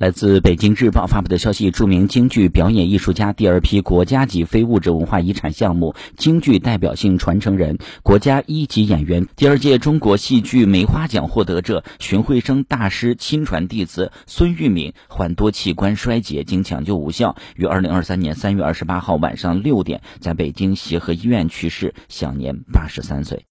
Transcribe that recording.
来自北京日报发布的消息著名京剧表演艺术家第二批国家级非物质文化遗产项目京剧代表性传承人国家一级演员第二届中国戏剧梅花奖获得者荀慧生大师亲传弟子孙玉敏患多器官衰竭经抢救无效于二零二三年三月二十八号晚上六点在北京协和医院去世享年八十三岁。